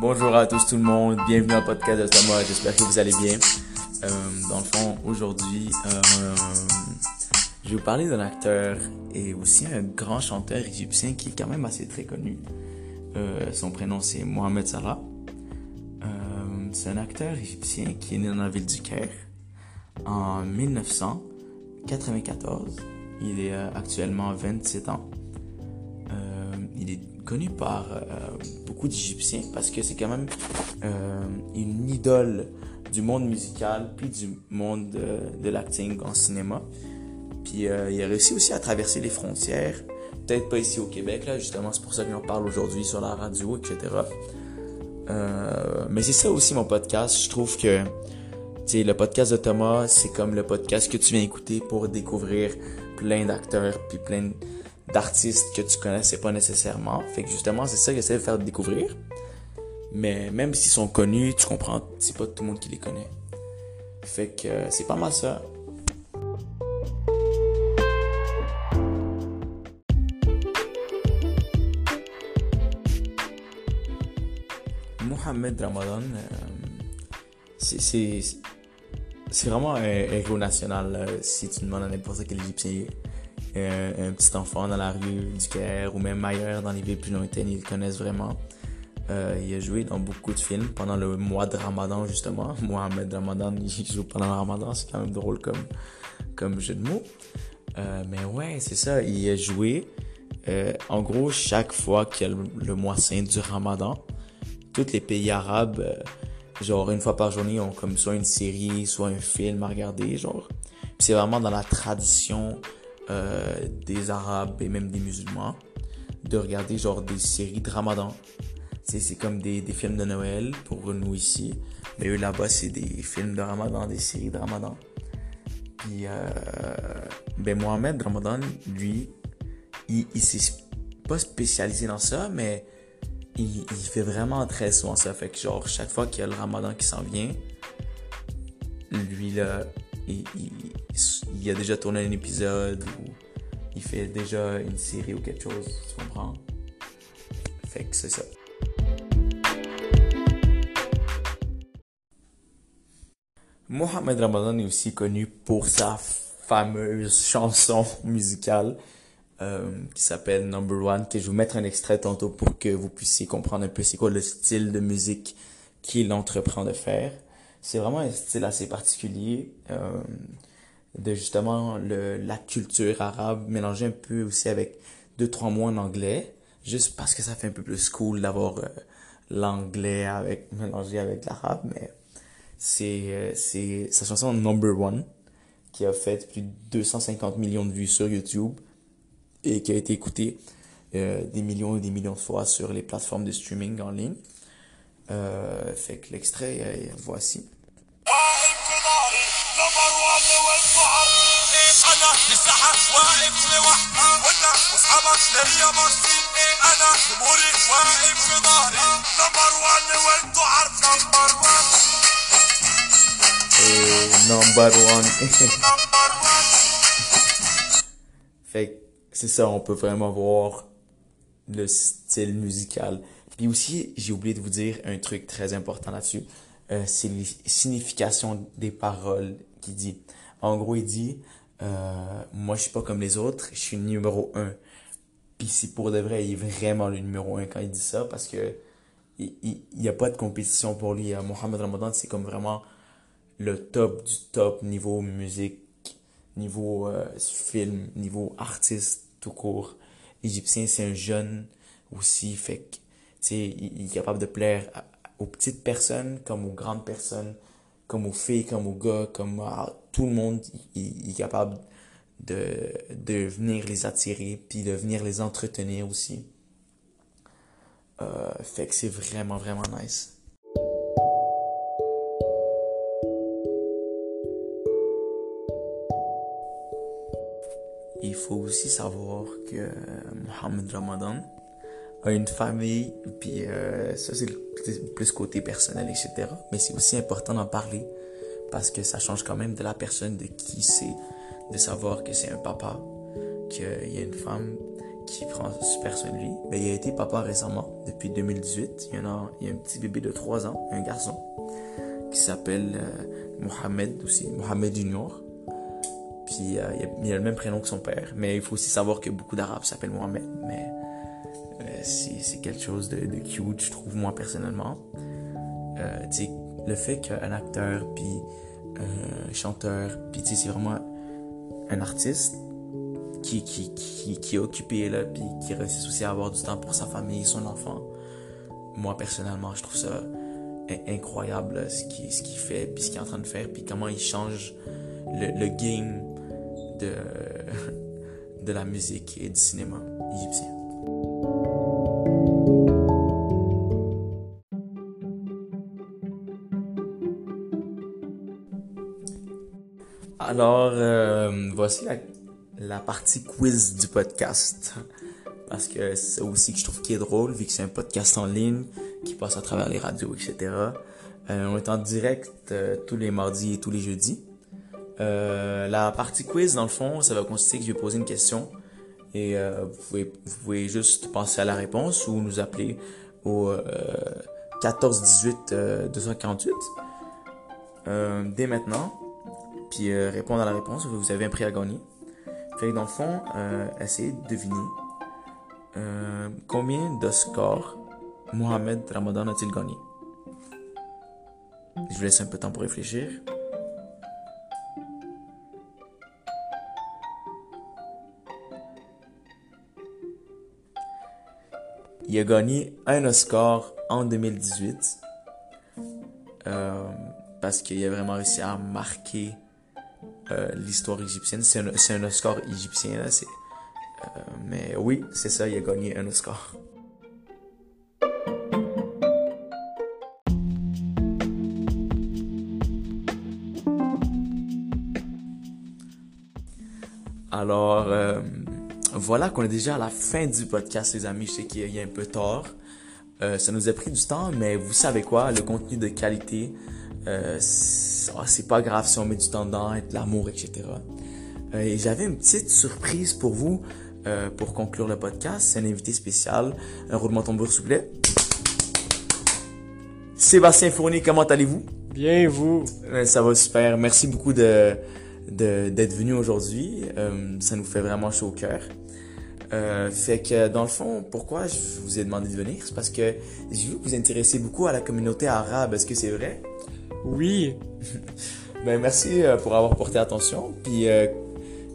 Bonjour à tous tout le monde, bienvenue au podcast de Thomas, j'espère que vous allez bien. Euh, dans le fond, aujourd'hui, euh, je vais vous parler d'un acteur et aussi un grand chanteur égyptien qui est quand même assez très connu. Euh, son prénom c'est Mohamed Salah. c'est un acteur égyptien qui est né dans la ville du Caire en 1994. Il est actuellement 27 ans. Connu par euh, beaucoup d'Égyptiens parce que c'est quand même euh, une idole du monde musical puis du monde de, l'acting en cinéma. Puis euh, il a réussi aussi à traverser les frontières, peut-être pas ici au Québec, là, justement, c'est pour ça qu'on parle aujourd'hui sur la radio, etc. mais c'est ça aussi mon podcast. Je trouve que le podcast de Thomas, c'est comme le podcast que tu viens écouter pour découvrir plein d'acteurs puis plein d'artistes que tu connaissais pas nécessairement. Fait que justement, c'est ça que j'essaie de faire découvrir. Mais même s'ils sont connus, tu comprends, c'est pas tout le monde qui les connaît. Fait que euh, c'est pas mal ça. Mohamed Ramadan, euh, c'est vraiment un héros national. si tu demandes à n'importe quel Égyptien un, petit enfant dans la rue du Caire ou même ailleurs dans les villes plus lointaines, ils le connaissent vraiment. Euh, il a joué dans beaucoup de films pendant le mois de Ramadan justement. Mohamed Ramadan, il joue pendant le Ramadan, c'est quand même drôle comme, comme jeu de mots. Euh, mais ouais, c'est ça, il a joué. Euh, en gros, chaque fois qu'il y a le, mois saint du Ramadan, tous les pays arabes, genre une fois par journée, ont comme soit une série, soit un film à regarder, genre. c'est vraiment dans la tradition euh, des Arabes et même des musulmans de regarder genre des séries de Ramadan. C'est comme des, des, films de Noël pour nous ici. Mais eux là-bas, c'est des films de Ramadan, des séries de Ramadan. Puis, euh, ben Mohamed Ramadan, lui, il, il s'est pas spécialisé dans ça, mais il, il, fait vraiment très souvent ça. Fait que genre, chaque fois qu'il y a le Ramadan qui s'en vient, lui là, il, il, a déjà tourné un épisode ou il fait déjà une série ou quelque chose, tu comprends? Fait que c'est ça. Mohamed Ramadan est aussi connu pour sa fameuse chanson musicale euh, qui s'appelle Number One, que je vais vous mettre un extrait tantôt pour que vous puissiez comprendre un peu c'est quoi le style de musique qu'il entreprend de faire c'est vraiment un style assez particulier euh, de justement le, la culture arabe mélangée un peu aussi avec deux trois mots en anglais juste parce que ça fait un peu plus cool d'avoir euh, l'anglais avec mélangé avec l'arabe mais c'est euh, c'est sa chanson Number One qui a fait plus de 250 millions de vues sur YouTube et qui a été écoutée euh, des millions et des millions de fois sur les plateformes de streaming en ligne. Euh, fait que l'extrait, fait c'est ça, on peut vraiment voir le style musical puis aussi, j'ai oublié de vous dire un truc très important là-dessus. Euh, c'est les significations des paroles qu'il dit. En gros, il dit, euh, moi, je suis pas comme les autres, je suis numéro un. Puis si pour de vrai, il est vraiment le numéro un quand il dit ça, parce que il, il, y a pas de compétition pour lui. Euh, Mohamed Ramadan, c'est comme vraiment le top du top niveau musique, niveau euh, film, niveau artiste tout court. Égyptien, c'est un jeune aussi, fait que il, est capable de plaire aux petites personnes comme aux grandes personnes, comme aux filles, comme aux gars, comme à tout le monde. Il, est capable de, de venir les attirer, puis de venir les entretenir aussi. Euh, fait que c'est vraiment, vraiment nice. Il faut aussi savoir que Mohamed Ramadan, une famille, puis euh, ça c'est plus côté personnel, etc. Mais c'est aussi important d'en parler parce que ça change quand même de la personne de qui c'est, de savoir que c'est un papa, qu'il y a une femme qui prend super soin de lui. Ben, il a été papa récemment, depuis 2018. Il y, a, a un petit bébé de 3 ans, un garçon, qui s'appelle euh, Mohamed aussi, Mohamed Junior. Puis euh, il, a, le même prénom que son père. Mais il faut aussi savoir que beaucoup d'Arabes s'appellent Mohamed. Mais euh, c'est quelque chose de, de, cute, je trouve, moi personnellement. Euh, le fait qu'un acteur, puis un chanteur, puis c'est vraiment un artiste qui, qui, qui, qui est occupé, là, puis qui réussit aussi à avoir du temps pour sa famille, son enfant. Moi, personnellement, je trouve ça incroyable ce qu'il ce qu'il fait, puis ce qu'il est en train de faire, puis comment il change le, le game de, de la musique et du cinéma égyptien. Alors, euh, voici la, partie quiz du podcast. Parce que c'est aussi que je trouve qui est drôle, vu que c'est un podcast en ligne qui passe à travers les radios, etc. Euh, on est en direct euh, tous les mardis et tous les jeudis. La partie quiz, dans le fond, ça va consister que je vais poser une question et vous, pouvez, vous pouvez juste penser à la réponse ou nous appeler au 14 18 248 dès maintenant, puis euh, répondre à la réponse. Vous avez un prix à gagner. Fait que dans le fond, essayez de deviner combien de scores Mohamed Ramadan a-t-il gagné? Je vous laisse un peu de temps pour réfléchir. Il a gagné un Oscar en 2018 euh, parce qu'il a vraiment réussi à marquer euh, l'histoire égyptienne. C'est un, un, Oscar égyptien, là. Euh, mais oui, c'est ça, il a gagné un Oscar. Alors, euh, voilà qu'on est déjà à la fin du podcast, les amis. Je sais qu'il y a un peu tard. Euh, ça nous a pris du temps, mais vous savez quoi, le contenu de qualité, euh, ah, c'est pas grave si on met du temps dedans, de l'amour, etc. Euh, et j'avais une petite surprise pour vous euh, pour conclure le podcast. C'est un invité spécial. Un roulement tambour, s'il vous plaît. Sébastien Fournier, comment allez-vous? Bien, vous? Ça va super. Merci beaucoup de d'être venu aujourd'hui. Euh, ça nous fait vraiment chaud au cœur. Euh, fait que dans le fond, pourquoi je vous ai demandé de venir, c'est parce que j'ai vu que vous intéressez beaucoup à la communauté arabe. Est-ce que c'est vrai? Oui. ben merci euh, pour avoir porté attention. Puis euh,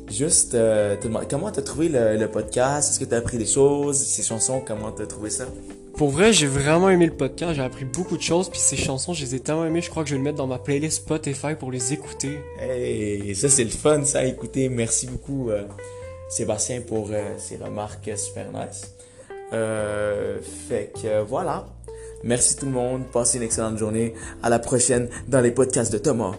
juste euh, te demander comment t'as trouvé le, le podcast? Est-ce que t'as appris des choses? Ces chansons, comment t'as trouvé ça? Pour vrai, j'ai vraiment aimé le podcast. J'ai appris beaucoup de choses. Puis ces chansons, je les ai tellement aimées. Je crois que je vais le mettre dans ma playlist Spotify pour les écouter. Hey, ça c'est le fun, ça. Écoutez, merci beaucoup. Euh, Sébastien pour euh, ses remarques super nice. Euh, fait que voilà. Merci tout le monde. Passez une excellente journée. À la prochaine dans les podcasts de Thomas.